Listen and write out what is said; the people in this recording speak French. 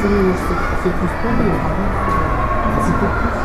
c'est plus pour lui. Hein. C'est beaucoup plus.